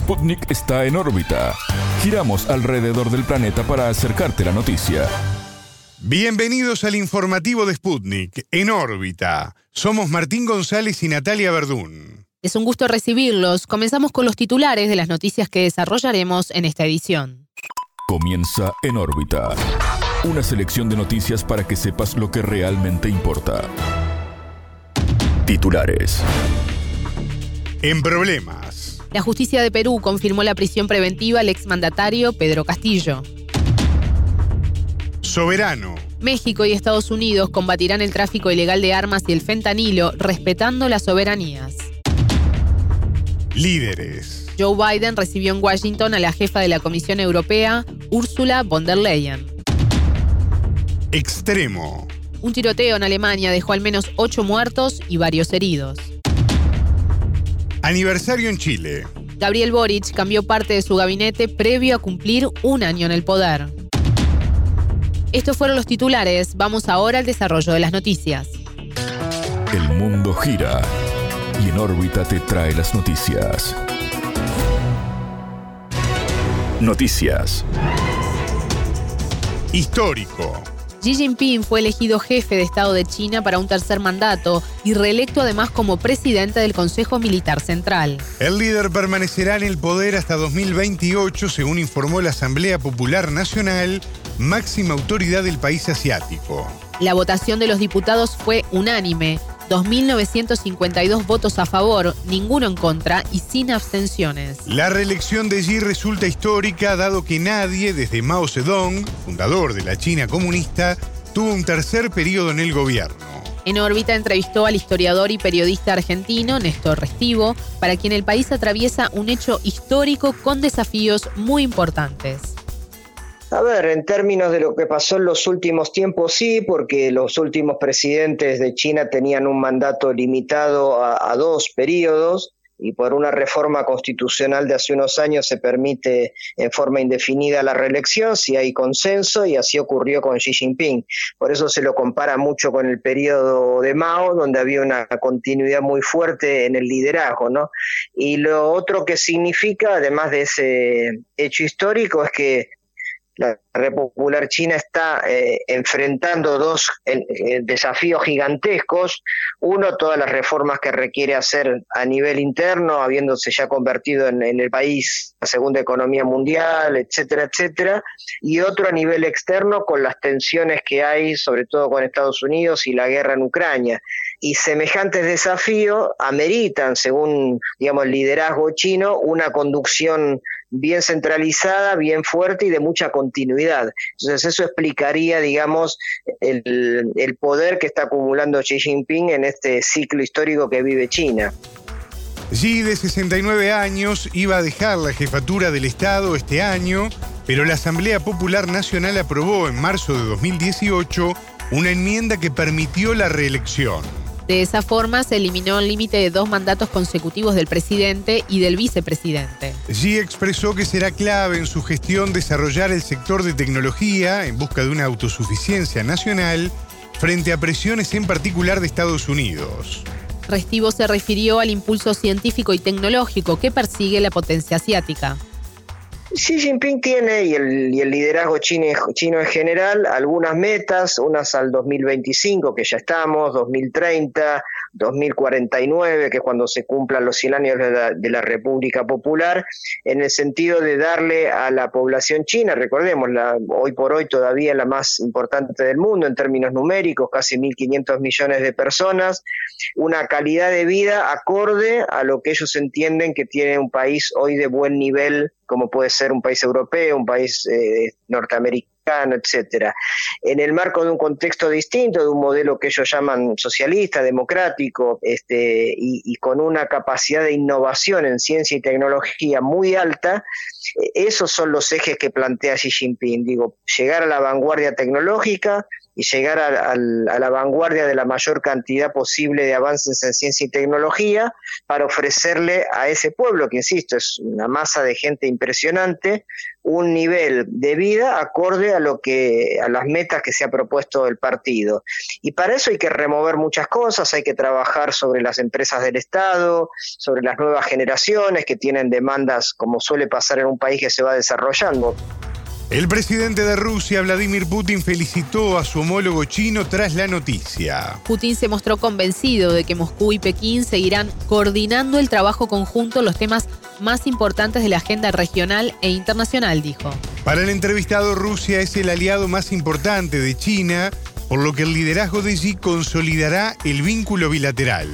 Sputnik está en órbita. Giramos alrededor del planeta para acercarte la noticia. Bienvenidos al informativo de Sputnik, en órbita. Somos Martín González y Natalia Verdún. Es un gusto recibirlos. Comenzamos con los titulares de las noticias que desarrollaremos en esta edición. Comienza en órbita. Una selección de noticias para que sepas lo que realmente importa. Titulares. En problemas. La justicia de Perú confirmó la prisión preventiva al exmandatario Pedro Castillo. Soberano. México y Estados Unidos combatirán el tráfico ilegal de armas y el fentanilo respetando las soberanías. Líderes. Joe Biden recibió en Washington a la jefa de la Comisión Europea, Ursula von der Leyen. Extremo. Un tiroteo en Alemania dejó al menos ocho muertos y varios heridos. Aniversario en Chile. Gabriel Boric cambió parte de su gabinete previo a cumplir un año en el poder. Estos fueron los titulares. Vamos ahora al desarrollo de las noticias. El mundo gira y en órbita te trae las noticias. Noticias. Histórico. Xi Jinping fue elegido jefe de Estado de China para un tercer mandato y reelecto además como presidente del Consejo Militar Central. El líder permanecerá en el poder hasta 2028, según informó la Asamblea Popular Nacional, máxima autoridad del país asiático. La votación de los diputados fue unánime. 2.952 votos a favor, ninguno en contra y sin abstenciones. La reelección de Xi resulta histórica dado que nadie, desde Mao Zedong, fundador de la China comunista, tuvo un tercer periodo en el gobierno. En órbita entrevistó al historiador y periodista argentino Néstor Restivo, para quien el país atraviesa un hecho histórico con desafíos muy importantes. A ver, en términos de lo que pasó en los últimos tiempos, sí, porque los últimos presidentes de China tenían un mandato limitado a, dos periodos y por una reforma constitucional de hace unos años se permite en forma indefinida la reelección si hay consenso y así ocurrió con Xi Jinping. Por eso se lo compara mucho con el periodo de Mao, donde había una continuidad muy fuerte en el liderazgo, ¿no? Y lo otro que significa, además de ese hecho histórico, es que la República Popular China está eh, enfrentando dos eh, desafíos gigantescos. Uno, todas las reformas que requiere hacer a nivel interno, habiéndose ya convertido en, en, el país la segunda economía mundial, etcétera, etcétera. Y otro a nivel externo, con las tensiones que hay, sobre todo con Estados Unidos y la guerra en Ucrania. Y semejantes desafíos ameritan, según digamos, el liderazgo chino, una conducción bien centralizada, bien fuerte y de mucha continuidad. Entonces eso explicaría, digamos, el, el poder que está acumulando Xi Jinping en este ciclo histórico que vive China. Xi, de 69 años, iba a dejar la jefatura del Estado este año, pero la Asamblea Popular Nacional aprobó en marzo de 2018 una enmienda que permitió la reelección. De esa forma se eliminó el límite de dos mandatos consecutivos del presidente y del vicepresidente. Xi expresó que será clave en su gestión desarrollar el sector de tecnología en busca de una autosuficiencia nacional frente a presiones en particular de Estados Unidos. Restivo se refirió al impulso científico y tecnológico que persigue la potencia asiática. Xi Jinping tiene, y el, y el liderazgo chino, chino, en general, algunas metas, unas al 2025, que ya estamos, 2030, 2049, que es cuando se cumplan los 100 años de la, de la, República Popular, en el sentido de darle a la población china, recordemos, la, hoy por hoy todavía la más importante del mundo en términos numéricos, casi 1.500 millones de personas, una calidad de vida acorde a lo que ellos entienden que tiene un país hoy de buen nivel como puede ser un país europeo, un país eh, norteamericano, etcétera. En el marco de un contexto distinto, de un modelo que ellos llaman socialista, democrático, este, y, y con una capacidad de innovación en ciencia y tecnología muy alta, esos son los ejes que plantea Xi Jinping, digo, llegar a la vanguardia tecnológica, y llegar a, la vanguardia de la mayor cantidad posible de avances en ciencia y tecnología para ofrecerle a ese pueblo, que insisto, es una masa de gente impresionante, un nivel de vida acorde a lo que a las metas que se ha propuesto el partido. Y para eso hay que remover muchas cosas, hay que trabajar sobre las empresas del Estado, sobre las nuevas generaciones que tienen demandas como suele pasar en un país que se va desarrollando. El presidente de Rusia, Vladimir Putin, felicitó a su homólogo chino tras la noticia. Putin se mostró convencido de que Moscú y Pekín seguirán coordinando el trabajo conjunto en los temas más importantes de la agenda regional e internacional, dijo. Para el entrevistado, Rusia es el aliado más importante de China, por lo que el liderazgo de Xi consolidará el vínculo bilateral.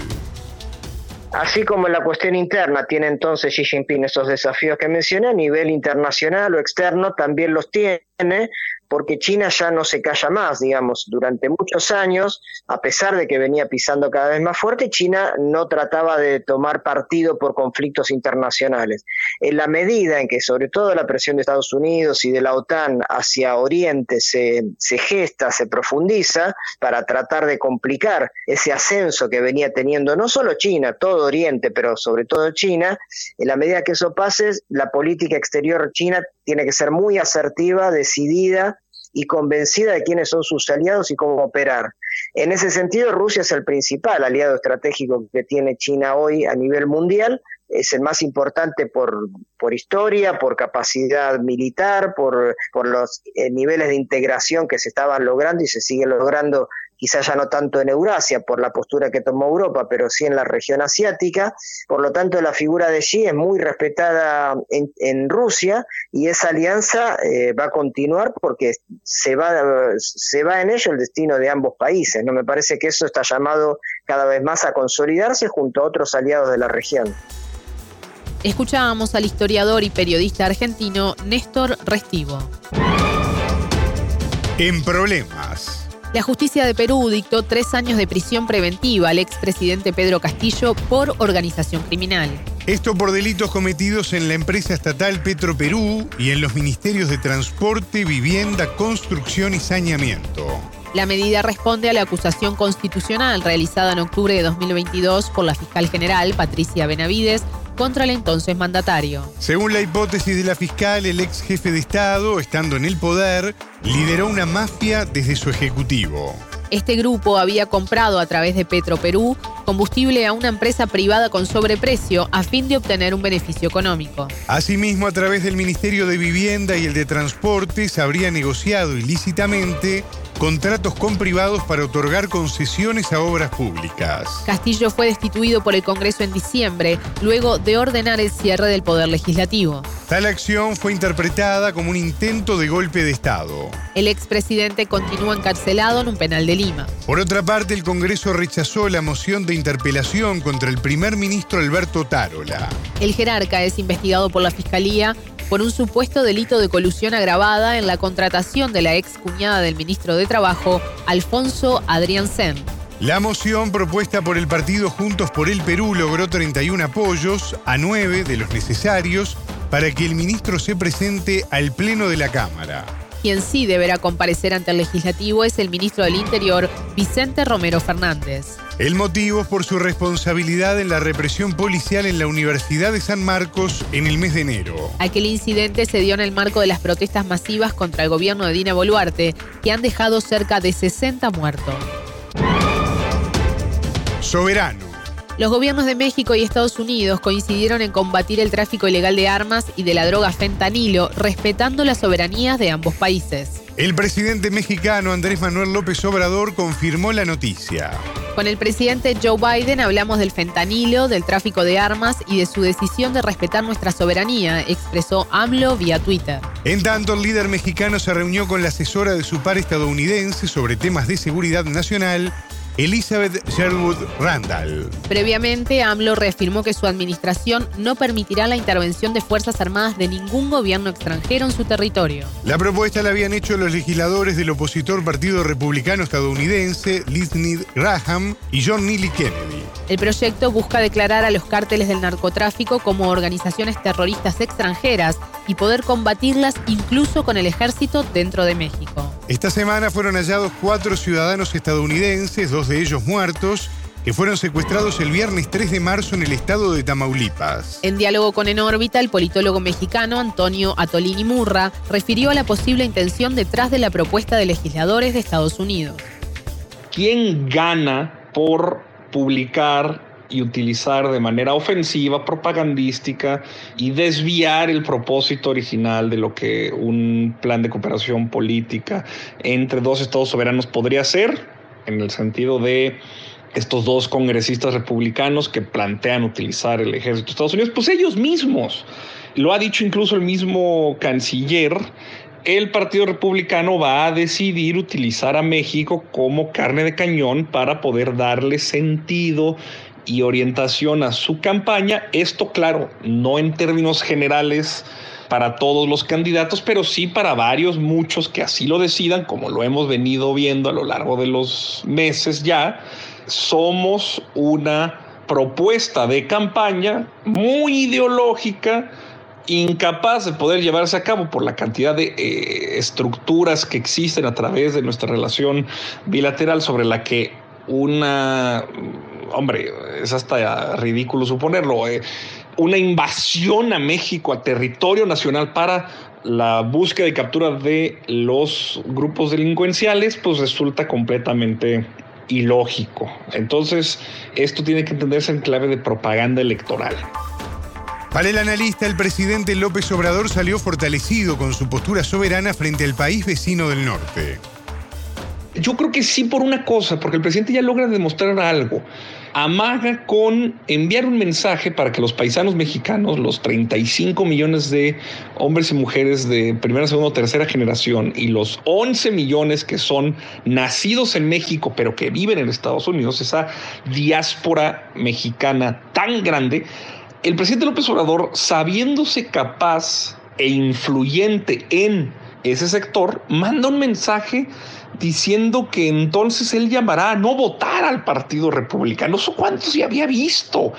Así como la cuestión interna tiene entonces Xi Jinping esos desafíos que mencioné, a nivel internacional o externo también los tiene porque China ya no se calla más, digamos, durante muchos años, a pesar de que venía pisando cada vez más fuerte, China no trataba de tomar partido por conflictos internacionales. En la medida en que sobre todo la presión de Estados Unidos y de la OTAN hacia Oriente se, gesta, se profundiza, para tratar de complicar ese ascenso que venía teniendo no solo China, todo Oriente, pero sobre todo China, en la medida que eso pase, la política exterior china tiene que ser muy asertiva, decidida y convencida de quiénes son sus aliados y cómo operar. En ese sentido, Rusia es el principal aliado estratégico que tiene China hoy a nivel mundial, es el más importante por, por historia, por capacidad militar, por, por los eh, niveles de integración que se estaban logrando y se siguen logrando quizás ya no tanto en Eurasia por la postura que tomó Europa, pero sí en la región asiática. Por lo tanto, la figura de Xi es muy respetada en, Rusia y esa alianza eh, va a continuar porque se va, se va en ello el destino de ambos países. ¿no? Me parece que eso está llamado cada vez más a consolidarse junto a otros aliados de la región. Escuchábamos al historiador y periodista argentino Néstor Restivo. En problemas. La justicia de Perú dictó tres años de prisión preventiva al expresidente Pedro Castillo por organización criminal. Esto por delitos cometidos en la empresa estatal Petro Perú y en los ministerios de Transporte, Vivienda, Construcción y Saneamiento. La medida responde a la acusación constitucional realizada en octubre de 2022 por la fiscal general Patricia Benavides contra el entonces mandatario. Según la hipótesis de la fiscal, el ex jefe de Estado, estando en el poder, lideró una mafia desde su ejecutivo. Este grupo había comprado a través de Petro Perú combustible a una empresa privada con sobreprecio a fin de obtener un beneficio económico. Asimismo, a través del Ministerio de Vivienda y el de Transporte se habría negociado ilícitamente contratos con privados para otorgar concesiones a obras públicas. Castillo fue destituido por el Congreso en diciembre, luego de ordenar el cierre del Poder Legislativo. Tal acción fue interpretada como un intento de golpe de Estado. El expresidente continúa encarcelado en un penal de Lima. Por otra parte, el Congreso rechazó la moción de interpelación contra el primer ministro Alberto Tarola. El jerarca es investigado por la Fiscalía por un supuesto delito de colusión agravada en la contratación de la ex cuñada del ministro de Trabajo, Alfonso Adrián Sen. La moción propuesta por el partido Juntos por el Perú logró 31 apoyos a 9 de los necesarios para que el ministro se presente al Pleno de la Cámara. Quien sí deberá comparecer ante el legislativo es el ministro del Interior, Vicente Romero Fernández. El motivo es por su responsabilidad en la represión policial en la Universidad de San Marcos en el mes de enero. Aquel incidente se dio en el marco de las protestas masivas contra el gobierno de Dina Boluarte, que han dejado cerca de 60 muertos. Soberano. Los gobiernos de México y Estados Unidos coincidieron en combatir el tráfico ilegal de armas y de la droga fentanilo, respetando las soberanías de ambos países. El presidente mexicano Andrés Manuel López Obrador confirmó la noticia. Con el presidente Joe Biden hablamos del fentanilo, del tráfico de armas y de su decisión de respetar nuestra soberanía, expresó AMLO vía Twitter. En tanto, el líder mexicano se reunió con la asesora de su par estadounidense sobre temas de seguridad nacional Elizabeth Sherwood Randall. Previamente, AMLO reafirmó que su administración no permitirá la intervención de Fuerzas Armadas de ningún gobierno extranjero en su territorio. La propuesta la habían hecho los legisladores del opositor Partido Republicano estadounidense, Lindsey Graham y John Neely Kennedy. El proyecto busca declarar a los cárteles del narcotráfico como organizaciones terroristas extranjeras y poder combatirlas incluso con el ejército dentro de México. Esta semana fueron hallados cuatro ciudadanos estadounidenses, dos de ellos muertos, que fueron secuestrados el viernes 3 de marzo en el estado de Tamaulipas. En diálogo con En órbita, el politólogo mexicano Antonio Atolini Murra refirió a la posible intención detrás de la propuesta de legisladores de Estados Unidos. ¿Quién gana por publicar y utilizar de manera ofensiva, propagandística y desviar el propósito original de lo que un plan de cooperación política entre dos estados soberanos podría ser, en el sentido de estos dos congresistas republicanos que plantean utilizar el ejército de Estados Unidos, pues ellos mismos. Lo ha dicho incluso el mismo canciller el Partido Republicano va a decidir utilizar a México como carne de cañón para poder darle sentido y orientación a su campaña. Esto, claro, no en términos generales para todos los candidatos, pero sí para varios, muchos que así lo decidan, como lo hemos venido viendo a lo largo de los meses ya. Somos una propuesta de campaña muy ideológica, incapaz de poder llevarse a cabo por la cantidad de eh, estructuras que existen a través de nuestra relación bilateral sobre la que una, hombre, es hasta ridículo suponerlo, eh, una invasión a México, a territorio nacional para la búsqueda y captura de los grupos delincuenciales, pues resulta completamente ilógico. Entonces, esto tiene que entenderse en clave de propaganda electoral. Para el analista, el presidente López Obrador salió fortalecido con su postura soberana frente al país vecino del norte. Yo creo que sí por una cosa, porque el presidente ya logra demostrar algo. Amaga con enviar un mensaje para que los paisanos mexicanos, los 35 millones de hombres y mujeres de primera, segunda o tercera generación y los 11 millones que son nacidos en México pero que viven en Estados Unidos, esa diáspora mexicana tan grande, el presidente López Obrador, sabiéndose capaz e influyente en ese sector, manda un mensaje diciendo que entonces él llamará a no votar al Partido Republicano. ¿Eso cuánto se había visto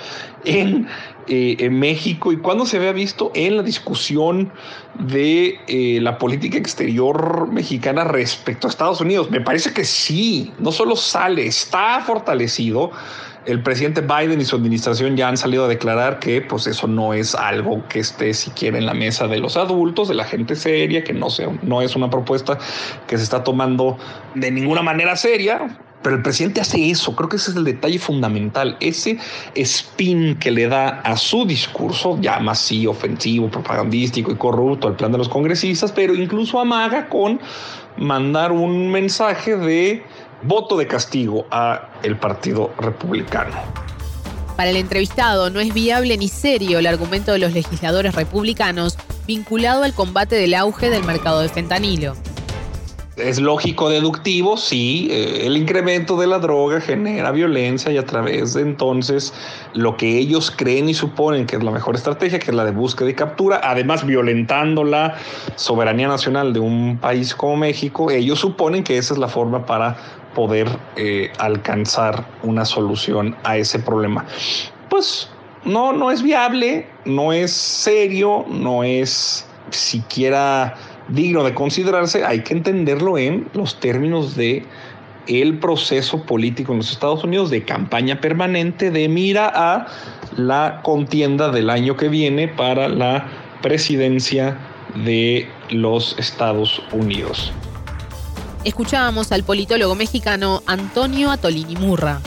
en, eh, en México y cuándo se había visto en la discusión de eh, la política exterior mexicana respecto a Estados Unidos? Me parece que sí, no solo sale, está fortalecido el presidente Biden y su administración ya han salido a declarar que pues eso no es algo que esté siquiera en la mesa de los adultos, de la gente seria, que no, sea, no es una propuesta que se está tomando de ninguna manera seria. Pero el presidente hace eso, creo que ese es el detalle fundamental, ese spin que le da a su discurso, llama así ofensivo, propagandístico y corrupto al plan de los congresistas, pero incluso amaga con mandar un mensaje de voto de castigo a el Partido Republicano. Para el entrevistado no es viable ni serio el argumento de los legisladores republicanos vinculado al combate del auge del mercado de fentanilo. Es lógico deductivo, sí, eh, el incremento de la droga genera violencia y a través de entonces lo que ellos creen y suponen que es la mejor estrategia, que es la de búsqueda y captura, además violentando la soberanía nacional de un país como México, ellos suponen que esa es la forma para poder eh, alcanzar una solución a ese problema. Pues no, no es viable, no es serio, no es siquiera digno de considerarse, hay que entenderlo en los términos de el proceso político en los Estados Unidos de campaña permanente de mira a la contienda del año que viene para la presidencia de los Estados Unidos. Escuchábamos al politólogo mexicano Antonio Atolini Murra.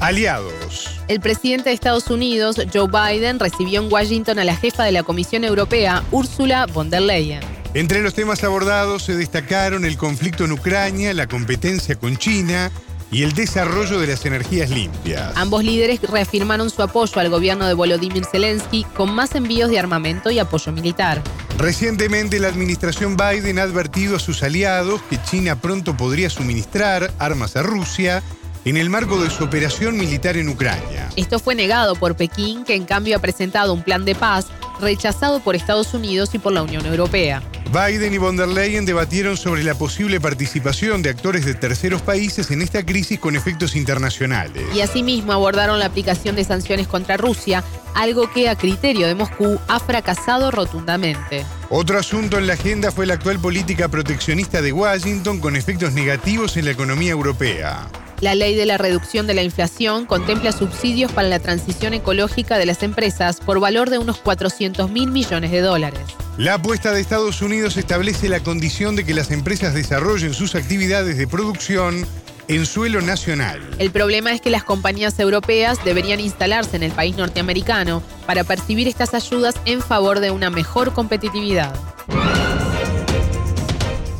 Aliados. El presidente de Estados Unidos, Joe Biden, recibió en Washington a la jefa de la Comisión Europea, Ursula von der Leyen. Entre los temas abordados se destacaron el conflicto en Ucrania, la competencia con China y el desarrollo de las energías limpias. Ambos líderes reafirmaron su apoyo al gobierno de Volodymyr Zelensky con más envíos de armamento y apoyo militar. Recientemente la administración Biden ha advertido a sus aliados que China pronto podría suministrar armas a Rusia en el marco de su operación militar en Ucrania. Esto fue negado por Pekín, que en cambio ha presentado un plan de paz rechazado por Estados Unidos y por la Unión Europea. Biden y von der Leyen debatieron sobre la posible participación de actores de terceros países en esta crisis con efectos internacionales. Y asimismo abordaron la aplicación de sanciones contra Rusia, algo que a criterio de Moscú ha fracasado rotundamente. Otro asunto en la agenda fue la actual política proteccionista de Washington con efectos negativos en la economía europea. La ley de la reducción de la inflación contempla subsidios para la transición ecológica de las empresas por valor de unos 400 mil millones de dólares. La apuesta de Estados Unidos establece la condición de que las empresas desarrollen sus actividades de producción en suelo nacional. El problema es que las compañías europeas deberían instalarse en el país norteamericano para percibir estas ayudas en favor de una mejor competitividad.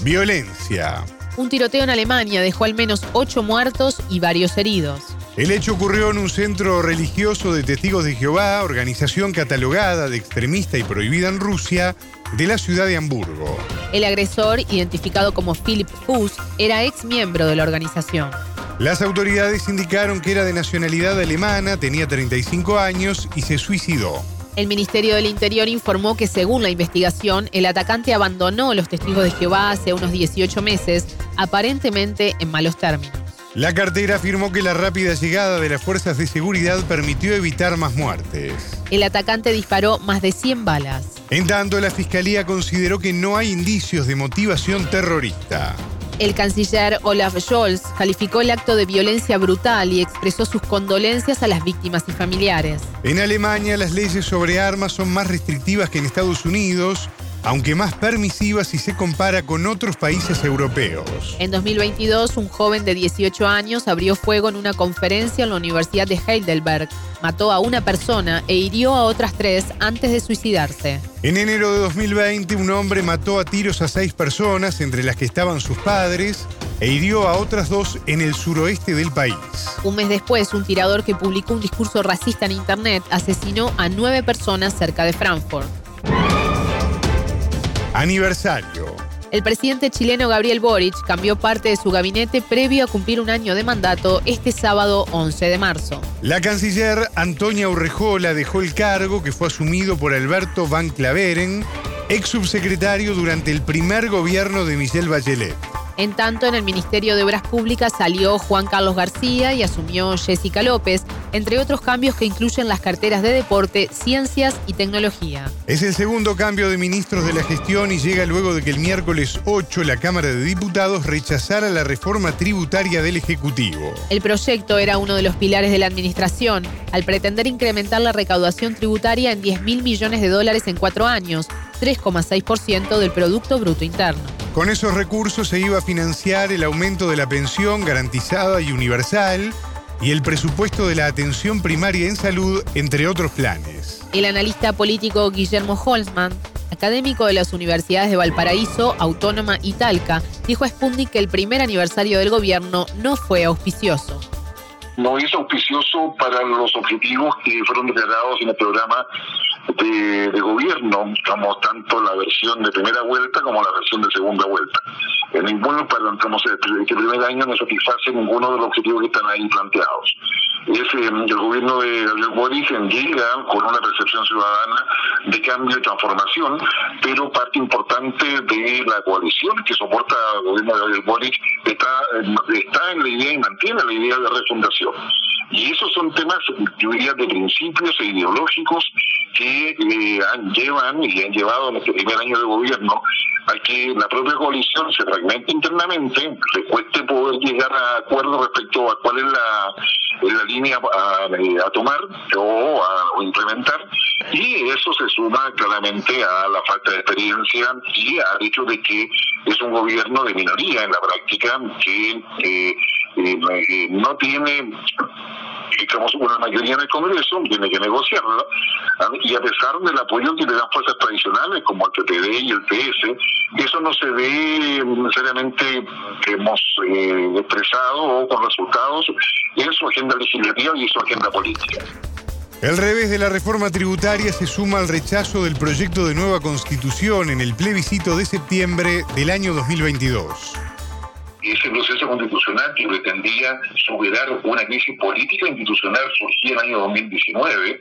Violencia. Un tiroteo en Alemania dejó al menos ocho muertos y varios heridos. El hecho ocurrió en un centro religioso de testigos de Jehová, organización catalogada de extremista y prohibida en Rusia, de la ciudad de Hamburgo. El agresor, identificado como Philip Fuss, era ex miembro de la organización. Las autoridades indicaron que era de nacionalidad alemana, tenía 35 años y se suicidó. El Ministerio del Interior informó que según la investigación, el atacante abandonó los testigos de Jehová hace unos 18 meses, aparentemente en malos términos. La cartera afirmó que la rápida llegada de las fuerzas de seguridad permitió evitar más muertes. El atacante disparó más de 100 balas. En tanto, la fiscalía consideró que no hay indicios de motivación terrorista. El canciller Olaf Scholz calificó el acto de violencia brutal y expresó sus condolencias a las víctimas y familiares. En Alemania las leyes sobre armas son más restrictivas que en Estados Unidos aunque más permisiva si se compara con otros países europeos. En 2022, un joven de 18 años abrió fuego en una conferencia en la Universidad de Heidelberg, mató a una persona e hirió a otras tres antes de suicidarse. En enero de 2020, un hombre mató a tiros a seis personas, entre las que estaban sus padres, e hirió a otras dos en el suroeste del país. Un mes después, un tirador que publicó un discurso racista en Internet asesinó a nueve personas cerca de Frankfurt. Aniversario. El presidente chileno Gabriel Boric cambió parte de su gabinete previo a cumplir un año de mandato este sábado 11 de marzo. La canciller Antonia Urrejola dejó el cargo que fue asumido por Alberto Van Claveren, ex subsecretario durante el primer gobierno de Michelle Bachelet. En tanto, en el Ministerio de Obras Públicas salió Juan Carlos García y asumió Jessica López, entre otros cambios que incluyen las carteras de deporte, ciencias y tecnología. Es el segundo cambio de ministros de la gestión y llega luego de que el miércoles 8 la Cámara de Diputados rechazara la reforma tributaria del Ejecutivo. El proyecto era uno de los pilares de la administración, al pretender incrementar la recaudación tributaria en 10 mil millones de dólares en cuatro años, 3,6% del Producto Bruto Interno. Con esos recursos se iba a financiar el aumento de la pensión garantizada y universal y el presupuesto de la atención primaria en salud, entre otros planes. El analista político Guillermo Holzman, académico de las universidades de Valparaíso, Autónoma y Talca, dijo a Sputnik que el primer aniversario del gobierno no fue auspicioso no es auspicioso para los objetivos que fueron declarados en el programa de, gobierno, como tanto la versión de primera vuelta como la versión de segunda vuelta. En ninguno, para este primer año no satisface ninguno de los objetivos que están ahí planteados. Es el gobierno de Gabriel Boric llega con una percepción ciudadana de cambio y transformación, pero parte importante de la coalición que soporta al gobierno de Gabriel Boric está en la idea y mantiene la idea de refundación. Y esos son temas, yo diría, de principios e ideológicos que eh, llevan y han llevado en este primer año de gobierno a que la propia coalición se fragmente internamente, le cueste poder llegar a acuerdos respecto a cuál es la, la línea a, tomar o a implementar, y eso se suma claramente a la falta de experiencia y al hecho de que es un gobierno de minoría en la práctica que eh, eh, no tiene digamos, una mayoría en el Congreso, tiene que negociarla, ¿ah? y a pesar del apoyo que le dan fuerzas tradicionales como el PPD y el PS, eso no se ve necesariamente hemos eh, expresado o con resultados en su agenda legislativa y en su agenda política. El revés de la reforma tributaria se suma al rechazo del proyecto de nueva constitución en el plebiscito de septiembre del año 2022 ese proceso constitucional que pretendía superar una crisis política institucional surgía en el año 2019,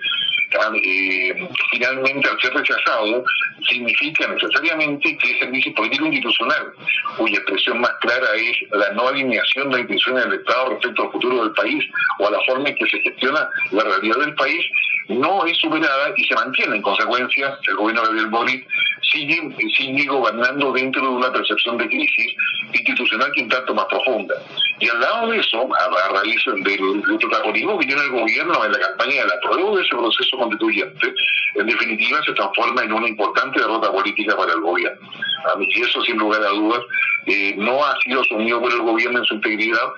eh, finalmente al ser rechazado, significa necesariamente que esa crisis política institucional, cuya expresión más clara es la no alineación de las intenciones del Estado respecto al futuro del país o a la forma en que se gestiona la realidad del país, no es superada y se mantiene. En consecuencia, el gobierno de Gabriel Boric sigue, sigue gobernando dentro de una percepción de crisis institucional que un tanto más profunda. Y al lado de eso, a, raíz del, protagonismo que tiene el gobierno en la campaña de la prueba de ese proceso constituyente, en definitiva se transforma en una importante derrota política para el gobierno. A y eso, sin lugar a dudas, eh, no ha sido asumido por el gobierno en su integridad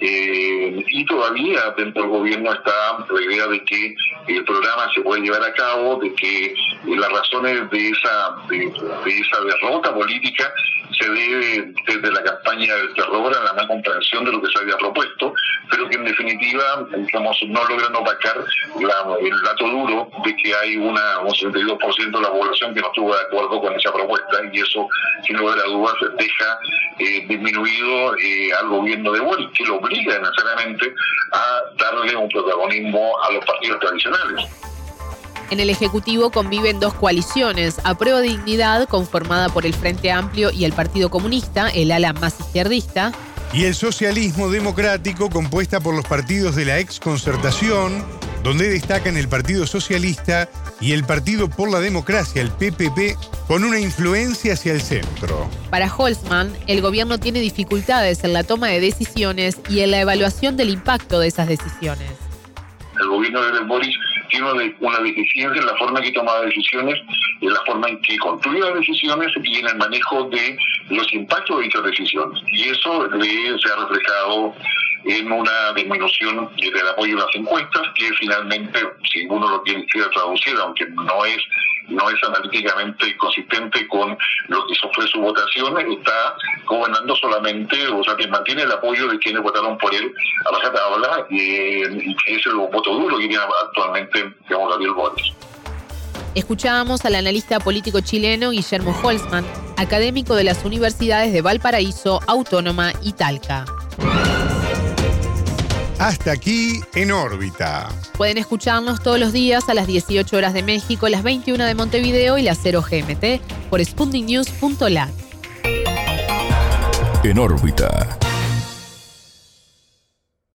eh, y todavía dentro del gobierno está la idea de que el programa se puede llevar a cabo, de que las razones de esa, de, esa derrota política se debe desde la campaña del terror a la no comprensión de lo que se había propuesto, pero que en definitiva digamos, no logran opacar el dato duro de que hay una, un 62% de la población que no estuvo de acuerdo con esa propuesta y eso, sin lugar a dudas, deja eh, disminuido eh, al gobierno de Boris, que lo obliga necesariamente a darle un protagonismo a los partidos tradicionales. En el Ejecutivo conviven dos coaliciones, a prueba de dignidad, conformada por el Frente Amplio y el Partido Comunista, el ala más izquierdista, y el socialismo democrático, compuesta por los partidos de la exconcertación, donde destacan el Partido Socialista y el Partido por la Democracia, el PPP, con una influencia hacia el centro. Para Holzman, el gobierno tiene dificultades en la toma de decisiones y en la evaluación del impacto de esas decisiones. El gobierno de Boris tiene una deficiencia en la forma en que toma decisiones, en la forma en que construye las decisiones y en el manejo de los impactos de dichas decisiones. Y eso se ha reflejado en una disminución del apoyo a las encuestas, que finalmente, si uno lo quiere traducir, aunque no es no es analíticamente consistente con lo que fue su votación, está gobernando solamente, o sea, que mantiene el apoyo de quienes votaron por él a baja tabla y, que es el voto duro que tiene actualmente, digamos, Gabriel Boric. Escuchábamos al analista político chileno Guillermo Holzman, académico de las universidades de Valparaíso, Autónoma y Talca. Hasta aquí en órbita. Pueden escucharnos todos los días a las 18 horas de México, las 21 de Montevideo y las 0 GMT por sputniknews.lat. En órbita.